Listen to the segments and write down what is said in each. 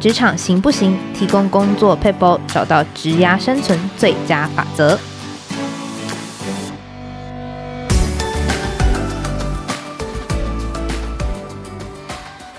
职场行不行？提供工作撇步，找到职涯生存最佳法则。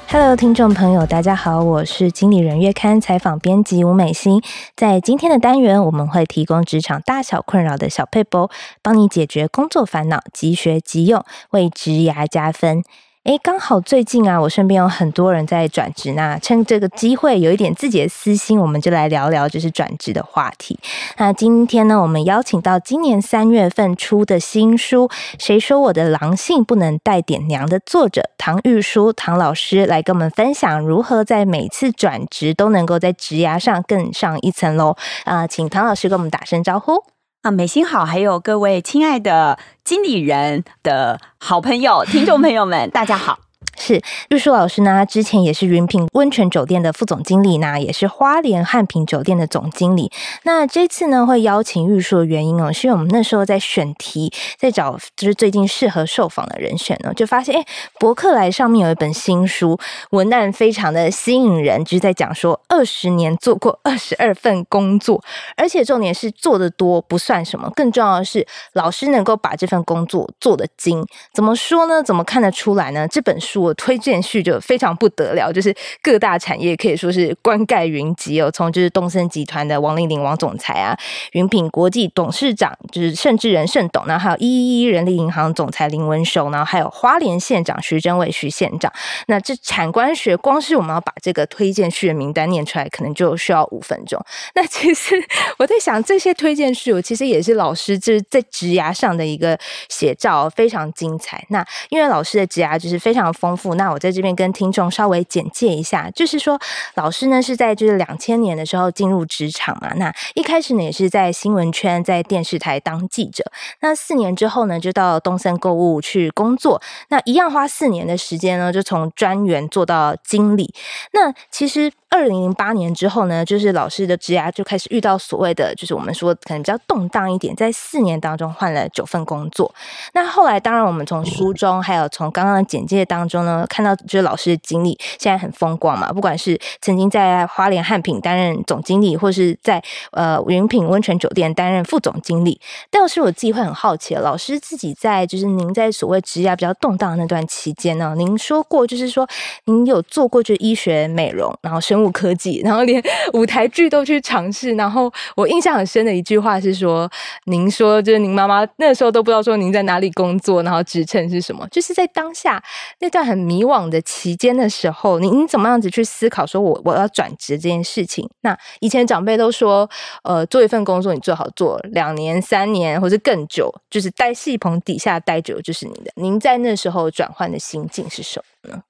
Hello，听众朋友，大家好，我是经理人月刊采访编辑吴美心。在今天的单元，我们会提供职场大小困扰的小撇步，帮你解决工作烦恼，即学即用，为职涯加分。诶，刚好最近啊，我身边有很多人在转职，那趁这个机会有一点自己的私心，我们就来聊聊就是转职的话题。那今天呢，我们邀请到今年三月份出的新书《谁说我的狼性不能带点娘》的作者唐玉书唐老师来跟我们分享如何在每次转职都能够在职涯上更上一层楼。啊、请唐老师跟我们打声招呼。啊，美心好，还有各位亲爱的经理人的好朋友、听众朋友们，大家好。是玉树老师呢，之前也是云品温泉酒店的副总经理呢，也是花莲汉品酒店的总经理。那这次呢，会邀请玉树的原因哦，是因为我们那时候在选题，在找就是最近适合受访的人选呢，就发现哎，博客来上面有一本新书，文案非常的吸引人，就是在讲说二十年做过二十二份工作，而且重点是做的多不算什么，更重要的是老师能够把这份工作做的精。怎么说呢？怎么看得出来呢？这本书。推荐序就非常不得了，就是各大产业可以说是冠盖云集哦。从就是东森集团的王玲玲王总裁啊，云品国际董事长就是盛智仁盛董，然后还有一一一人力银行总裁林文雄，然后还有花莲县长徐真伟徐县长。那这产官学，光是我们要把这个推荐序的名单念出来，可能就需要五分钟。那其实我在想，这些推荐序，其实也是老师就是在职涯上的一个写照，非常精彩。那因为老师的职涯就是非常丰富。那我在这边跟听众稍微简介一下，就是说老师呢是在就是两千年的时候进入职场嘛，那一开始呢也是在新闻圈，在电视台当记者，那四年之后呢就到东森购物去工作，那一样花四年的时间呢就从专员做到经理，那其实。二零零八年之后呢，就是老师的职涯就开始遇到所谓的，就是我们说可能比较动荡一点，在四年当中换了九份工作。那后来，当然我们从书中还有从刚刚的简介当中呢，看到就是老师的经历现在很风光嘛，不管是曾经在花莲汉品担任总经理，或是在呃云品温泉酒店担任副总经理。但是我自己会很好奇，老师自己在就是您在所谓职业比较动荡的那段期间呢，您说过就是说您有做过就是医学美容，然后生物科技，然后连舞台剧都去尝试。然后我印象很深的一句话是说：“您说，就是您妈妈那时候都不知道说您在哪里工作，然后职称是什么。就是在当下那段很很迷惘的期间的时候，您怎么样子去思考说我我要转职这件事情？那以前长辈都说，呃，做一份工作你最好做两年、三年或者更久，就是待戏棚底下待久就是你的。您在那时候转换的心境是什么呢？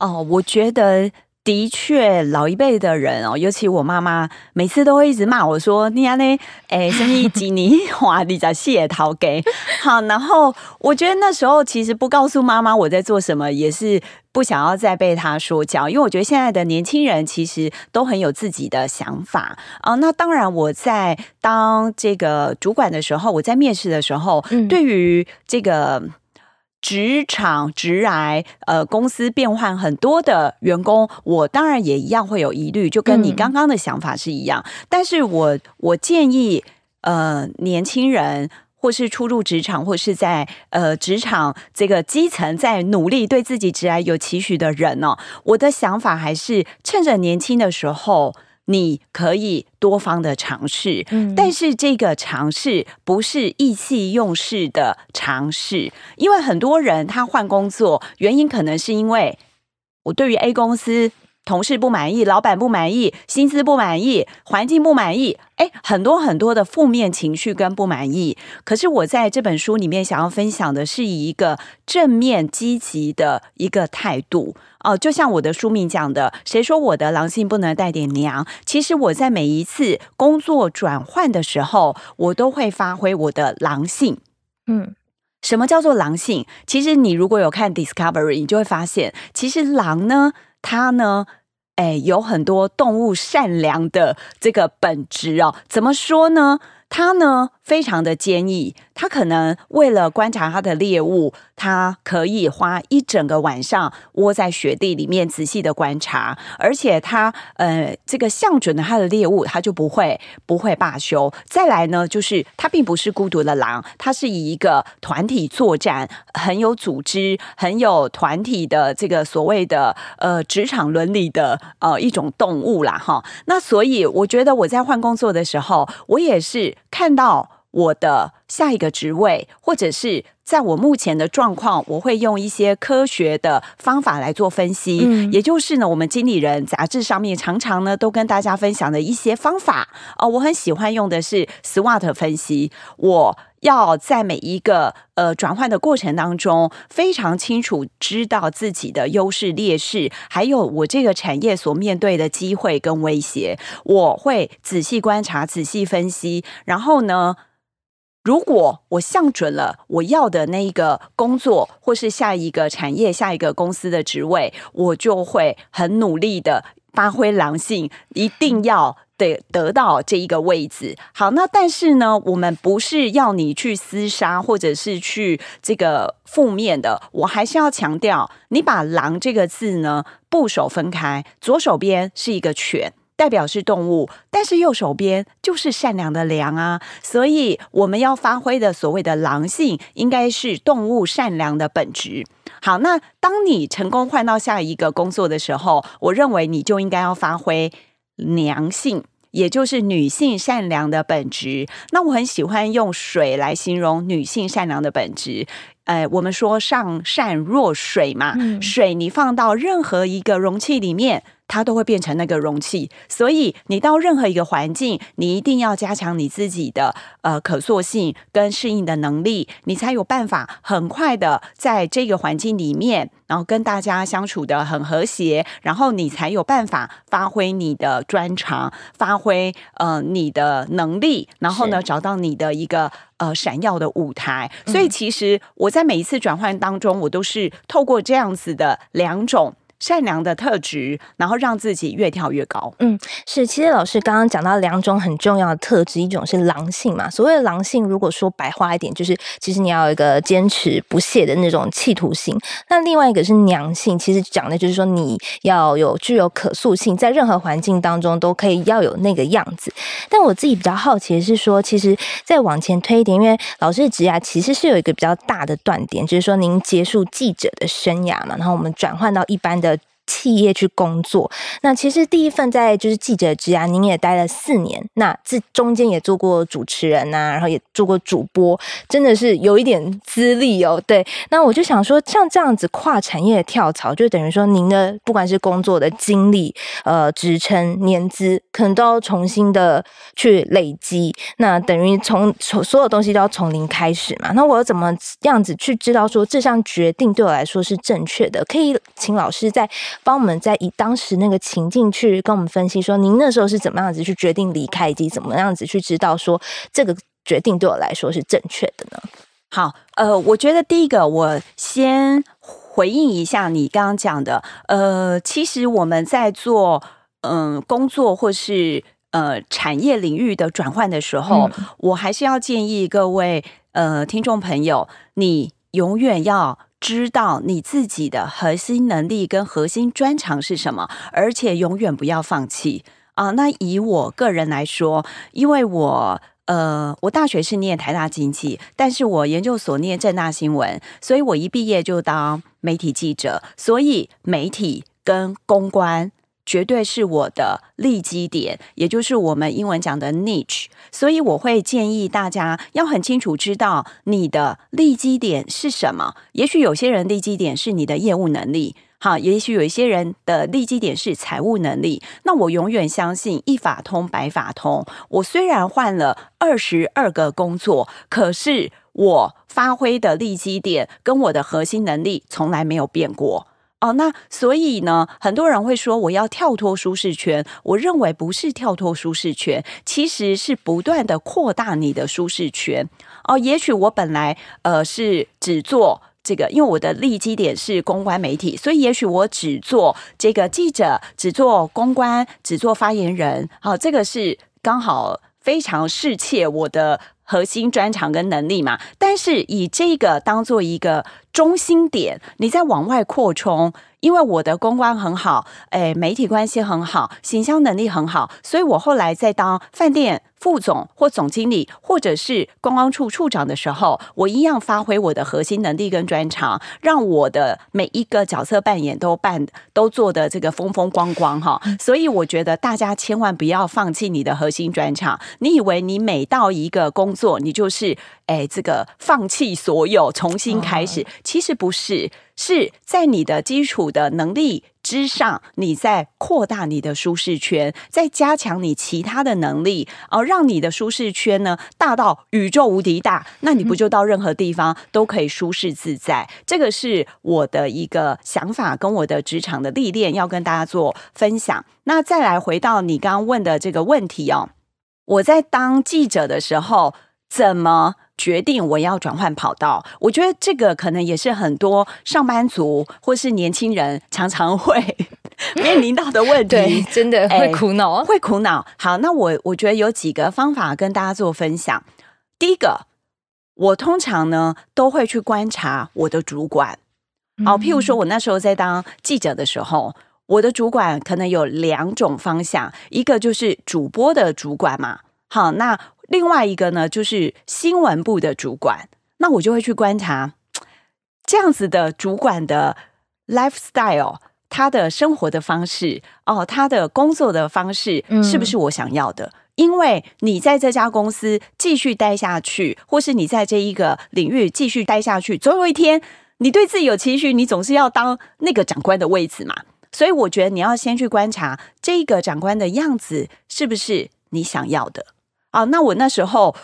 哦，我觉得。的确，老一辈的人哦，尤其我妈妈，每次都会一直骂我说：“你啊，呢，哎，生意几你哇你在谢桃给好。”然后我觉得那时候其实不告诉妈妈我在做什么，也是不想要再被她说教，因为我觉得现在的年轻人其实都很有自己的想法啊。那当然，我在当这个主管的时候，我在面试的时候，嗯、对于这个。职场职癌，呃，公司变换很多的员工，我当然也一样会有疑虑，就跟你刚刚的想法是一样。嗯、但是我我建议，呃，年轻人或是初入职场，或是在呃职场这个基层在努力对自己职来有期许的人呢、哦，我的想法还是趁着年轻的时候。你可以多方的尝试，嗯，但是这个尝试不是意气用事的尝试，因为很多人他换工作原因可能是因为我对于 A 公司。同事不满意，老板不满意，薪资不满意，环境不满意，哎，很多很多的负面情绪跟不满意。可是我在这本书里面想要分享的是以一个正面积极的一个态度哦、呃，就像我的书名讲的，谁说我的狼性不能带点娘？其实我在每一次工作转换的时候，我都会发挥我的狼性。嗯，什么叫做狼性？其实你如果有看 Discovery，你就会发现，其实狼呢。它呢，哎，有很多动物善良的这个本质哦。怎么说呢？它呢，非常的坚毅，他可能为了观察他的猎物，他可以花一整个晚上窝在雪地里面仔细的观察，而且他呃这个向准了他的猎物，他就不会不会罢休。再来呢，就是他并不是孤独的狼，他是以一个团体作战，很有组织，很有团体的这个所谓的呃职场伦理的呃一种动物啦哈。那所以我觉得我在换工作的时候，我也是看到。我的下一个职位，或者是在我目前的状况，我会用一些科学的方法来做分析。嗯，也就是呢，我们经理人杂志上面常常呢都跟大家分享的一些方法哦。我很喜欢用的是 SWOT 分析。我要在每一个呃转换的过程当中，非常清楚知道自己的优势劣势，还有我这个产业所面对的机会跟威胁。我会仔细观察，仔细分析，然后呢，如果我向准了我要的那一个工作，或是下一个产业、下一个公司的职位，我就会很努力的发挥狼性，一定要得得到这一个位置。好，那但是呢，我们不是要你去厮杀，或者是去这个负面的，我还是要强调，你把“狼”这个字呢部首分开，左手边是一个犬。代表是动物，但是右手边就是善良的良啊，所以我们要发挥的所谓的狼性，应该是动物善良的本质。好，那当你成功换到下一个工作的时候，我认为你就应该要发挥良性，也就是女性善良的本质。那我很喜欢用水来形容女性善良的本质。呃，我们说上善若水嘛，水你放到任何一个容器里面。它都会变成那个容器，所以你到任何一个环境，你一定要加强你自己的呃可塑性跟适应的能力，你才有办法很快的在这个环境里面，然后跟大家相处的很和谐，然后你才有办法发挥你的专长，发挥呃你的能力，然后呢找到你的一个呃闪耀的舞台。所以其实我在每一次转换当中，我都是透过这样子的两种。善良的特质，然后让自己越跳越高。嗯，是。其实老师刚刚讲到两种很重要的特质，一种是狼性嘛。所谓的狼性，如果说白话一点，就是其实你要有一个坚持不懈的那种企图心。那另外一个是娘性，其实讲的就是说你要有具有可塑性，在任何环境当中都可以要有那个样子。但我自己比较好奇的是说，其实再往前推一点，因为老师的职涯其实是有一个比较大的断点，就是说您结束记者的生涯嘛，然后我们转换到一般的。企业去工作，那其实第一份在就是记者职涯，您也待了四年，那这中间也做过主持人呐、然后也做过主播，真的是有一点资历哦。对，那我就想说，像这样子跨产业跳槽，就等于说您的不管是工作的经历、呃职称、年资，可能都要重新的去累积，那等于从从所有东西都要从零开始嘛。那我怎么样子去知道说这项决定对我来说是正确的？可以请老师在。帮我们在以当时那个情境去跟我们分析，说您那时候是怎么样子去决定离开，以及怎么样子去知道说这个决定对我来说是正确的呢？好，呃，我觉得第一个，我先回应一下你刚刚讲的，呃，其实我们在做嗯、呃、工作或是呃产业领域的转换的时候，嗯、我还是要建议各位呃听众朋友，你永远要。知道你自己的核心能力跟核心专长是什么，而且永远不要放弃啊！那以我个人来说，因为我呃，我大学是念台大经济，但是我研究所念政大新闻，所以我一毕业就当媒体记者，所以媒体跟公关。绝对是我的利基点，也就是我们英文讲的 niche，所以我会建议大家要很清楚知道你的利基点是什么。也许有些人利基点是你的业务能力，好，也许有一些人的利基点是财务能力。那我永远相信一法通百法通。我虽然换了二十二个工作，可是我发挥的利基点跟我的核心能力从来没有变过。哦，那所以呢，很多人会说我要跳脱舒适圈。我认为不是跳脱舒适圈，其实是不断的扩大你的舒适圈。哦，也许我本来呃是只做这个，因为我的利基点是公关媒体，所以也许我只做这个记者，只做公关，只做发言人。好，哦，这个是刚好非常适切我的核心专长跟能力嘛，但是以这个当做一个中心点，你再往外扩充。因为我的公关很好，诶，媒体关系很好，行销能力很好，所以我后来在当饭店副总或总经理，或者是公关处处长的时候，我一样发挥我的核心能力跟专长，让我的每一个角色扮演都扮都做的这个风风光光哈。所以我觉得大家千万不要放弃你的核心专长。你以为你每到一个工作，你就是诶这个放弃所有，重新开始，其实不是。是在你的基础的能力之上，你在扩大你的舒适圈，在加强你其他的能力，而让你的舒适圈呢大到宇宙无敌大，那你不就到任何地方都可以舒适自在？这个是我的一个想法，跟我的职场的历练要跟大家做分享。那再来回到你刚刚问的这个问题哦，我在当记者的时候怎么？决定我要转换跑道，我觉得这个可能也是很多上班族或是年轻人常常会 面临到的问题，对，真的会苦恼，欸，会苦恼。好，那我我觉得有几个方法跟大家做分享。第一个，我通常呢都会去观察我的主管，哦，譬如说我那时候在当记者的时候，我的主管可能有两种方向，一个就是主播的主管嘛，好，那。另外一个呢，就是新闻部的主管，那我就会去观察这样子的主管的 lifestyle，他的生活的方式哦，他的工作的方式是不是我想要的？嗯。因为你在这家公司继续待下去，或是你在这一个领域继续待下去，总有一天你对自己有期许，你总是要当那个长官的位置嘛。所以我觉得你要先去观察这个长官的样子是不是你想要的。啊，那我那时候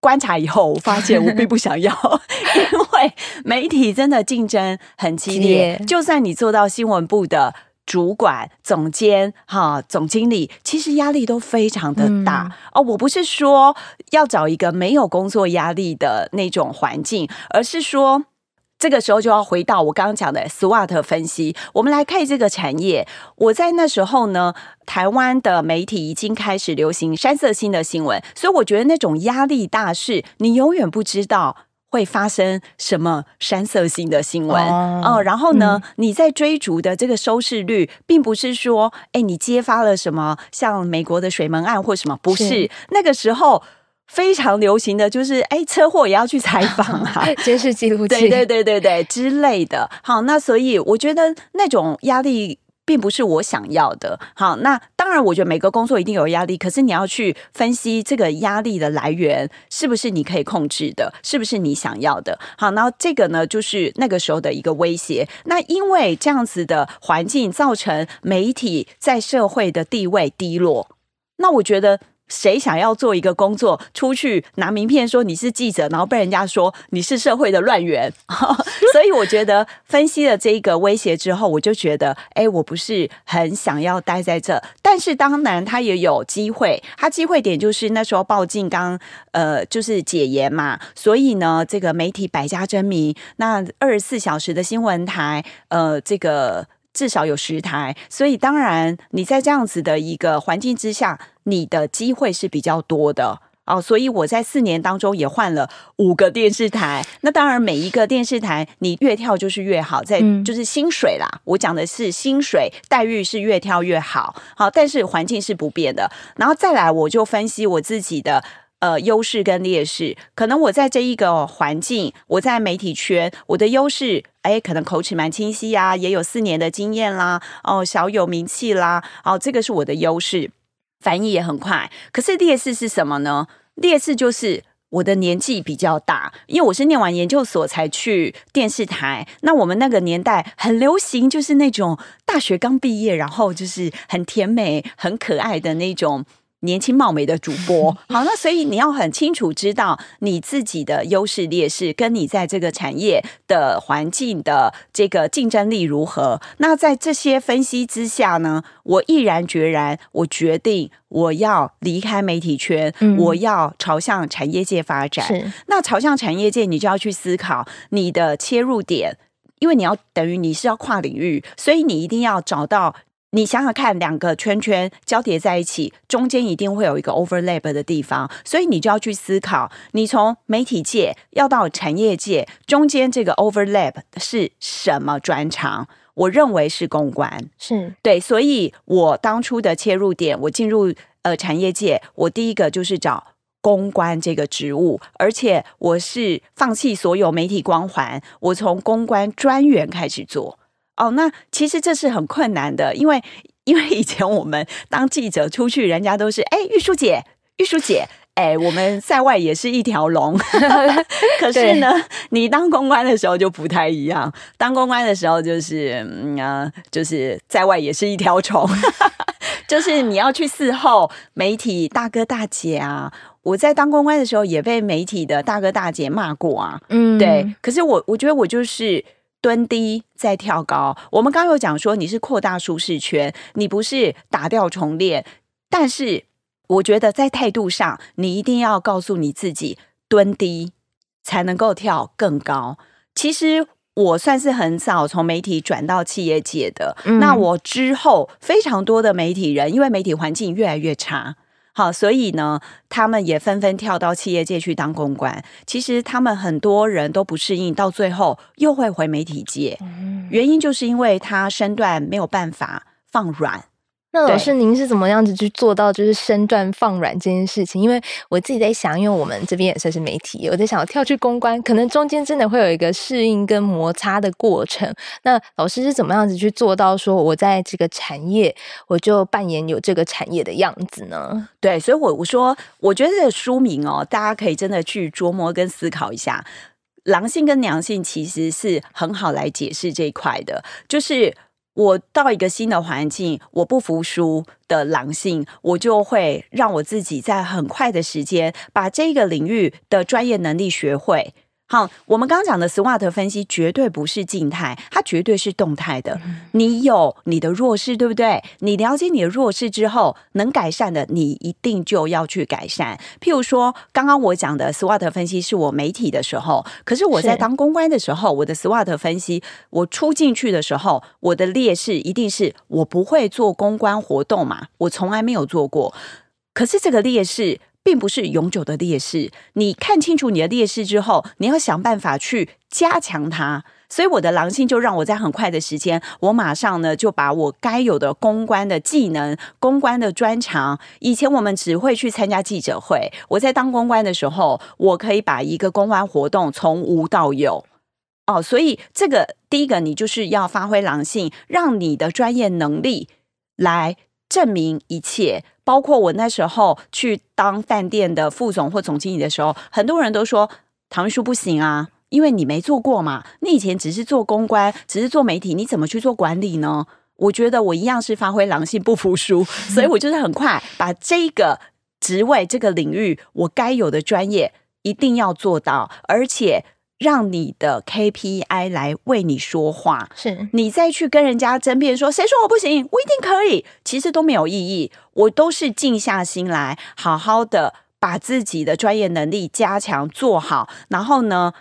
观察以后，我发现我并不想要，因为媒体真的竞争很激烈。就算你做到新闻部的主管、总监、哈总经理，其实压力都非常的大。哦，我不是说要找一个没有工作压力的那种环境，而是说。这个时候就要回到我刚刚讲的 SWOT 分析，我们来看这个产业。我在那时候呢，台湾的媒体已经开始流行山色星的新闻，所以我觉得那种压力大，是你永远不知道会发生什么山色性的新闻哦、呃。然后呢，嗯、你在追逐的这个收视率，并不是说，哎，你揭发了什么，像美国的水门案或什么，不是，是那个时候。非常流行的就是，哎，车祸也要去采访啊，监视记录器，对对对对对之类的。好，那所以我觉得那种压力并不是我想要的。好，那当然，我觉得每个工作一定有压力，可是你要去分析这个压力的来源是不是你可以控制的，是不是你想要的。好，那这个呢，就是那个时候的一个威胁。那因为这样子的环境造成媒体在社会的地位低落，那我觉得。谁想要做一个工作，出去拿名片说你是记者，然后被人家说你是社会的乱源？所以我觉得分析了这一个威胁之后，我就觉得，哎，我不是很想要待在这。但是当然，他也有机会，他机会点就是那时候报禁刚呃就是解严嘛，所以呢，这个媒体百家争鸣，那二十四小时的新闻台，呃，这个。至少有十台，所以当然你在这样子的一个环境之下，你的机会是比较多的哦。所以我在四年当中也换了五个电视台。那当然每一个电视台你越跳就是越好，在就是薪水啦。我讲的是薪水待遇是越跳越好，好，但是环境是不变的。然后再来我就分析我自己的。呃，优势跟劣势，可能我在这一个环境，我在媒体圈，我的优势，哎，可能口齿蛮清晰呀，也有四年的经验啦，哦，小有名气啦，哦，这个是我的优势，反应也很快。可是劣势是什么呢？劣势就是我的年纪比较大，因为我是念完研究所才去电视台。那我们那个年代很流行，就是那种大学刚毕业，然后就是很甜美、很可爱的那种。年轻貌美的主播，好，那所以你要很清楚知道你自己的优势劣势，跟你在这个产业的环境的这个竞争力如何。那在这些分析之下呢，我毅然决然，我决定我要离开媒体圈，嗯、我要朝向产业界发展。那朝向产业界，你就要去思考你的切入点，因为你要等于你是要跨领域，所以你一定要找到。你想想看，两个圈圈交叠在一起，中间一定会有一个 overlap 的地方，所以你就要去思考，你从媒体界要到产业界，中间这个 overlap 是什么专长？我认为是公关，是对，所以我当初的切入点，我进入呃产业界，我第一个就是找公关这个职务，而且我是放弃所有媒体光环，我从公关专员开始做。哦，那其实这是很困难的，因为因为以前我们当记者出去，人家都是哎，玉书姐，玉书姐，哎，我们在外也是一条龙。可是呢，你当公关的时候就不太一样，当公关的时候就是嗯啊，就是在外也是一条虫，就是你要去伺候媒体大哥大姐啊。我在当公关的时候也被媒体的大哥大姐骂过啊，嗯，对。可是我我觉得我就是。蹲低再跳高。我们刚刚有讲说，你是扩大舒适圈，你不是打掉重练。但是，我觉得在态度上，你一定要告诉你自己，蹲低才能够跳更高。其实，我算是很早从媒体转到企业界的。嗯、那我之后非常多的媒体人，因为媒体环境越来越差。好，所以呢，他们也纷纷跳到企业界去当公关。其实他们很多人都不适应，到最后又会回媒体界。原因就是因为他身段没有办法放软。那老师，您是怎么样子去做到就是身段放软这件事情？因为我自己在想，因为我们这边也算是媒体，我在想，我跳去公关，可能中间真的会有一个适应跟摩擦的过程。那老师是怎么样子去做到说，我在这个产业，我就扮演有这个产业的样子呢？对，所以我我说，我觉得这个书名哦，大家可以真的去琢磨跟思考一下，狼性跟娘性其实是很好来解释这一块的，就是。我到一个新的环境，我不服输的狼性，我就会让我自己在很快的时间把这个领域的专业能力学会。好，我们刚刚讲的 SWOT 分析绝对不是静态，它绝对是动态的。你有你的弱势，对不对？你了解你的弱势之后，能改善的，你一定就要去改善。譬如说，刚刚我讲的 SWOT 分析是我媒体的时候，可是我在当公关的时候，我的 SWOT 分析，我出进去的时候，我的劣势一定是我不会做公关活动嘛，我从来没有做过。可是这个劣势。并不是永久的劣势，你看清楚你的劣势之后，你要想办法去加强它。所以我的狼性就让我在很快的时间，我马上呢就把我该有的公关的技能、公关的专长。以前我们只会去参加记者会，我在当公关的时候，我可以把一个公关活动从无到有。哦，所以这个第一个，你就是要发挥狼性，让你的专业能力来证明一切。包括我那时候去当饭店的副总或总经理的时候，很多人都说唐玉书不行啊，因为你没做过嘛。你以前只是做公关，只是做媒体，你怎么去做管理呢？我觉得我一样是发挥狼性，不服输，所以我就是很快把这个职位、这个领域我该有的专业一定要做到，而且。让你的 KPI 来为你说话，是你再去跟人家争辩说，谁说我不行，我一定可以，其实都没有意义。我都是静下心来，好好的把自己的专业能力加强做好，然后呢，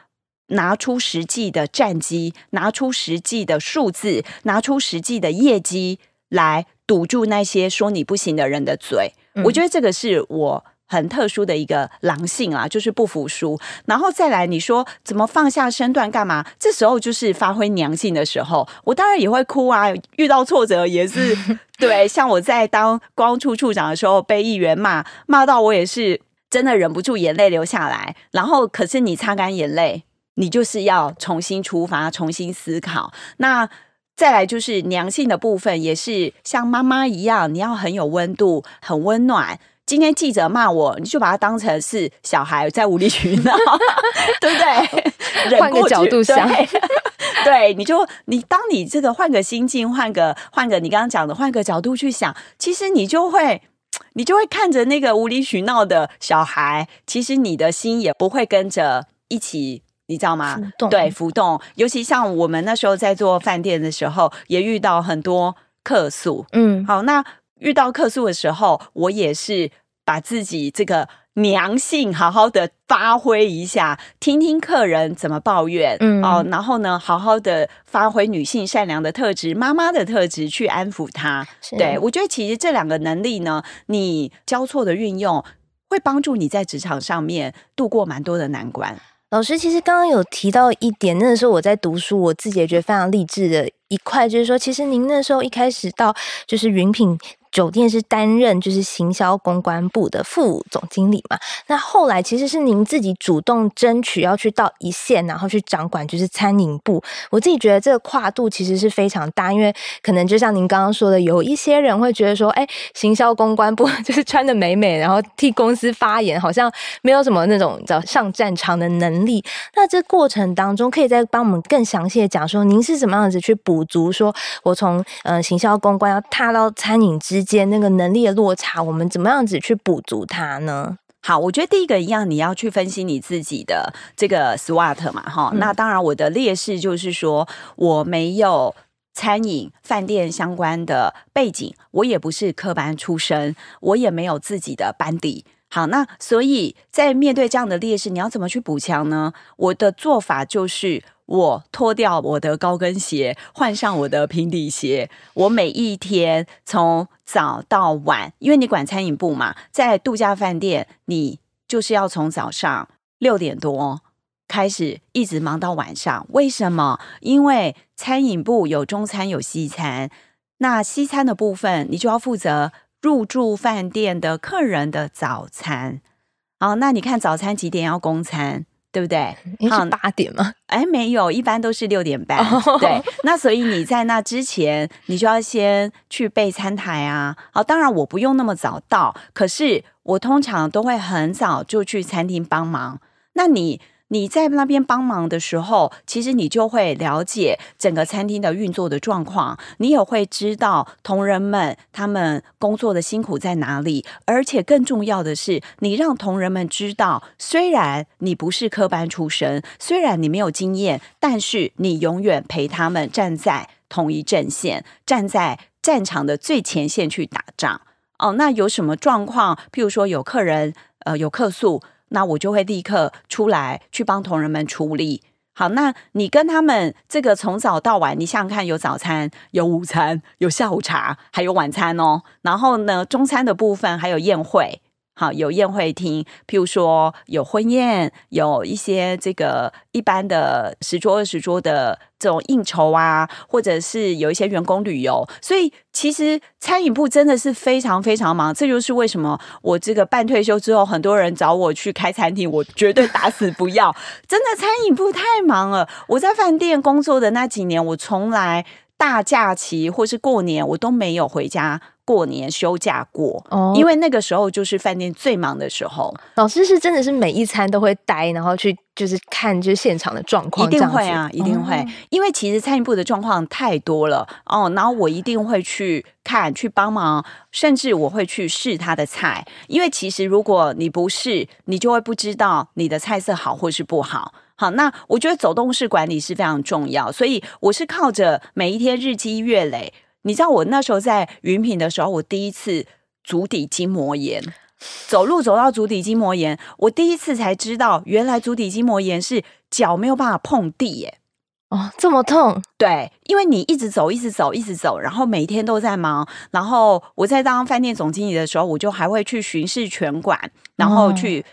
拿出实际的战绩，拿出实际的数字，拿出实际的业绩来堵住那些说你不行的人的嘴。嗯、我觉得这个是我。很特殊的一个狼性啊，就是不服输，然后再来你说怎么放下身段干嘛？这时候就是发挥娘性的时候，我当然也会哭啊，遇到挫折也是 对。像我在当公安处处长的时候，被议员骂，骂到我也是真的忍不住眼泪流下来。然后可是你擦干眼泪，你就是要重新出发，重新思考。那再来就是娘性的部分，也是像妈妈一样，你要很有温度，很温暖。今天记者骂我，你就把他当成是小孩在无理取闹，对不对？换个角度想，对，对，你就你当你这个换个心境，换个换个你刚刚讲的换个角度去想，其实你就会你就会看着那个无理取闹的小孩，其实你的心也不会跟着一起，你知道吗？对，浮动。尤其像我们那时候在做饭店的时候，也遇到很多客诉。嗯，好，那。遇到客诉的时候，我也是把自己这个娘性好好的发挥一下，听听客人怎么抱怨，嗯哦，然后呢，好好的发挥女性善良的特质、妈妈的特质去安抚她。对，我觉得其实这两个能力呢，你交错的运用，会帮助你在职场上面度过蛮多的难关。老师其实刚刚有提到一点，那个时候我在读书，我自己也觉得非常励志的一块，就是说，其实您那时候一开始到就是云品。酒店是担任就是行销公关部的副总经理嘛？那后来其实是您自己主动争取要去到一线，然后去掌管就是餐饮部。我自己觉得这个跨度其实是非常大，因为可能就像您刚刚说的，有一些人会觉得说，哎，行销公关部 就是穿的美美，然后替公司发言，好像没有什么那种叫上战场的能力。那这过程当中，可以再帮我们更详细的讲说，您是怎么样子去补足？说我从呃行销公关要踏到餐饮之。之间那个能力的落差，我们怎么样子去补足它呢？好，我觉得第一个一样，你要去分析你自己的这个 SWOT 嘛，哈、嗯。那当然，我的劣势就是说我没有餐饮饭店相关的背景，我也不是科班出身，我也没有自己的班底。好，那所以在面对这样的劣势，你要怎么去补强呢？我的做法就是。我脱掉我的高跟鞋，换上我的平底鞋。我每一天从早到晚，因为你管餐饮部嘛，在度假饭店，你就是要从早上六点多开始，一直忙到晚上。为什么？因为餐饮部有中餐有西餐，那西餐的部分，你就要负责入住饭店的客人的早餐。好，那你看早餐几点要供餐？对不对？好，八点吗？哎，没有，一般都是六点半。Oh. 对，那所以你在那之前，你就要先去备餐台啊。好，当然我不用那么早到，可是我通常都会很早就去餐厅帮忙。那你？你在那边帮忙的时候，其实你就会了解整个餐厅的运作的状况，你也会知道同仁们他们工作的辛苦在哪里，而且更重要的是，你让同仁们知道，虽然你不是科班出身，虽然你没有经验，但是你永远陪他们站在同一阵线，站在战场的最前线去打仗。哦，那有什么状况？譬如说有客人呃有客诉。那我就会立刻出来去帮同仁们处理。好，那你跟他们这个从早到晚，你想想看，有早餐、有午餐、有下午茶，还有晚餐哦。然后呢，中餐的部分还有宴会。好，有宴会厅，譬如说有婚宴，有一些这个一般的十桌二十桌的这种应酬啊，或者是有一些员工旅游，所以其实餐饮部真的是非常非常忙。这就是为什么我这个半退休之后，很多人找我去开餐厅，我绝对打死不要。真的餐饮部太忙了。我在饭店工作的那几年，我从来大假期或是过年，我都没有回家。过年休假过，哦，因为那个时候就是饭店最忙的时候。老师是真的是每一餐都会待，然后去就是看就是现场的状况，一定会啊，一定会。哦，因为其实餐饮部的状况太多了哦，然后我一定会去看去帮忙，甚至我会去试他的菜，因为其实如果你不试，你就会不知道你的菜色好或是不好。好，那我觉得走动式管理是非常重要，所以我是靠着每一天日积月累。你知道我那时候在云品的时候，我第一次足底筋膜炎，走路走到足底筋膜炎，我第一次才知道，原来足底筋膜炎是脚没有办法碰地耶。哦，这么痛？对，因为你一直走，一直走，一直走，然后每天都在忙。然后我在当饭店总经理的时候，我就还会去巡视全馆，然后去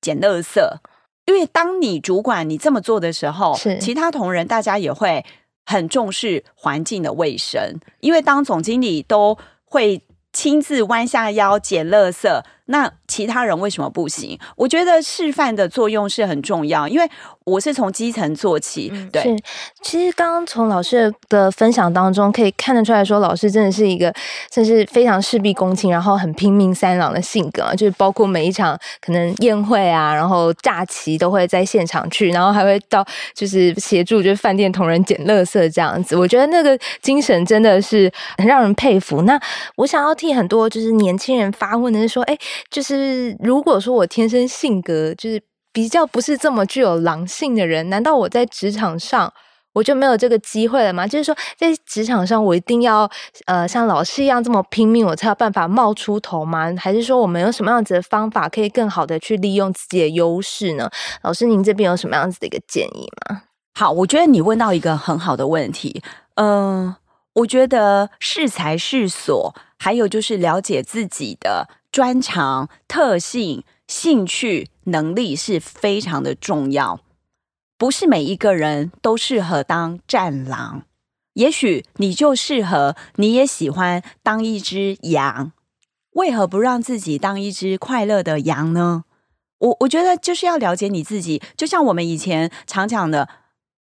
捡垃圾。哦。因为当你主管你这么做的时候，是其他同仁大家也会。很重视环境的卫生，因为当总经理都会亲自弯下腰捡垃圾。那其他人为什么不行？我觉得示范的作用是很重要，因为我是从基层做起。对，是其实刚刚从老师的分享当中可以看得出来说，老师真的是一个真是非常事必躬亲，然后很拼命三郎的性格，就是包括每一场可能宴会啊，然后假期都会在现场去，然后还会到就是协助就是饭店同仁捡垃圾这样子。我觉得那个精神真的是很让人佩服。那我想要替很多就是年轻人发问的是说，哎。就是如果说我天生性格就是比较不是这么具有狼性的人，难道我在职场上我就没有这个机会了吗？就是说，在职场上，我一定要呃像老师一样这么拼命，我才有办法冒出头吗？还是说，我们有什么样子的方法可以更好的去利用自己的优势呢？老师，您这边有什么样子的一个建议吗？好，我觉得你问到一个很好的问题。嗯、呃，我觉得适才适所，还有就是了解自己的专长、特性、兴趣、能力是非常的重要。不是每一个人都适合当战狼，也许你就适合，你也喜欢当一只羊。为何不让自己当一只快乐的羊呢？我我觉得就是要了解你自己，就像我们以前常讲的，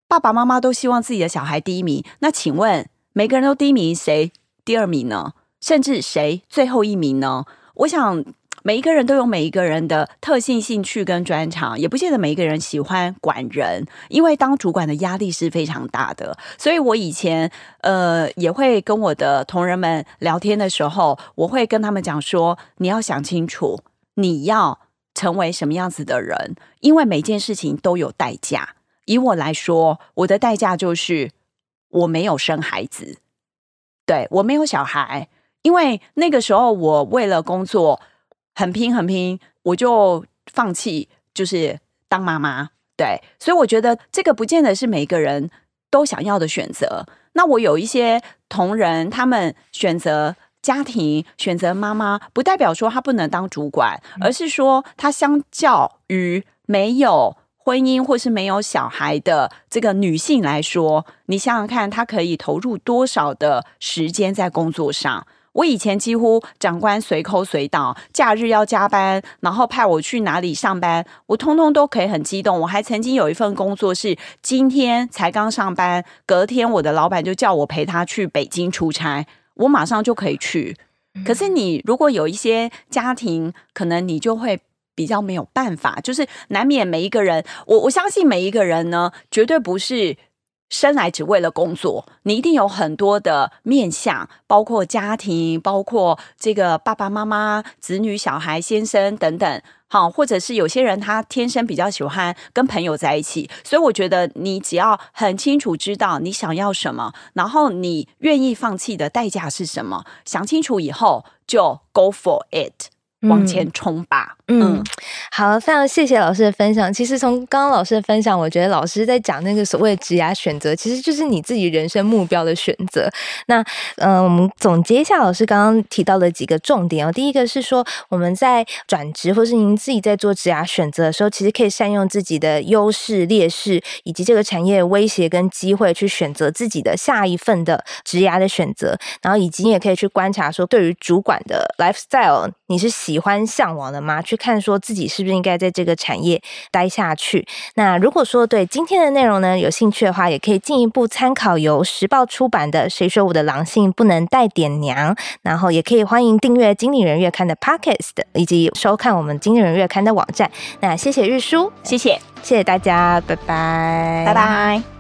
爸爸妈妈都希望自己的小孩第一名。那请问，每个人都第一名，谁第二名呢？甚至谁最后一名呢？我想。每一个人都有每一个人的特性、兴趣跟专长，也不见得每一个人喜欢管人，因为当主管的压力是非常大的。所以我以前呃也会跟我的同仁们聊天的时候，我会跟他们讲说：你要想清楚，你要成为什么样子的人，因为每件事情都有代价。以我来说，我的代价就是我没有生孩子，对，我没有小孩，因为那个时候我为了工作。很拼很拼，我就放弃，就是当妈妈。对，所以我觉得这个不见得是每个人都想要的选择。那我有一些同仁，他们选择家庭，选择妈妈，不代表说他不能当主管，而是说他相较于没有婚姻或是没有小孩的这个女性来说，你想想看，她可以投入多少的时间在工作上。我以前几乎长官随口随到，假日要加班，然后派我去哪里上班，我通通都可以很激动。我还曾经有一份工作是今天才刚上班，隔天我的老板就叫我陪他去北京出差，我马上就可以去。可是你如果有一些家庭，可能你就会比较没有办法，就是难免每一个人，我我相信每一个人呢，绝对不是。生来只为了工作，你一定有很多的面向，包括家庭，包括这个爸爸妈妈、子女、小孩、先生等等。好，或者是有些人他天生比较喜欢跟朋友在一起，所以我觉得你只要很清楚知道你想要什么，然后你愿意放弃的代价是什么，想清楚以后就 go for it。往前冲吧！嗯，嗯，好，非常谢谢老师的分享。其实从刚刚老师的分享，我觉得老师在讲那个所谓的职涯选择，其实就是你自己人生目标的选择。那，嗯、我们总结一下老师刚刚提到的几个重点哦。第一个是说，我们在转职或是您自己在做职涯选择的时候，其实可以善用自己的优势、劣势以及这个产业威胁跟机会，去选择自己的下一份的职涯的选择。然后，以及你也可以去观察说，对于主管的 lifestyle，你是喜欢向往的吗？去看说自己是不是应该在这个产业待下去。那如果说对今天的内容呢有兴趣的话，也可以进一步参考由时报出版的《谁说我的狼性不能带点娘》，然后也可以欢迎订阅《经理人月刊》的 Podcast，以及收看我们《经理人月刊》的网站。那谢谢日叔，谢谢，谢谢大家，拜拜，拜拜。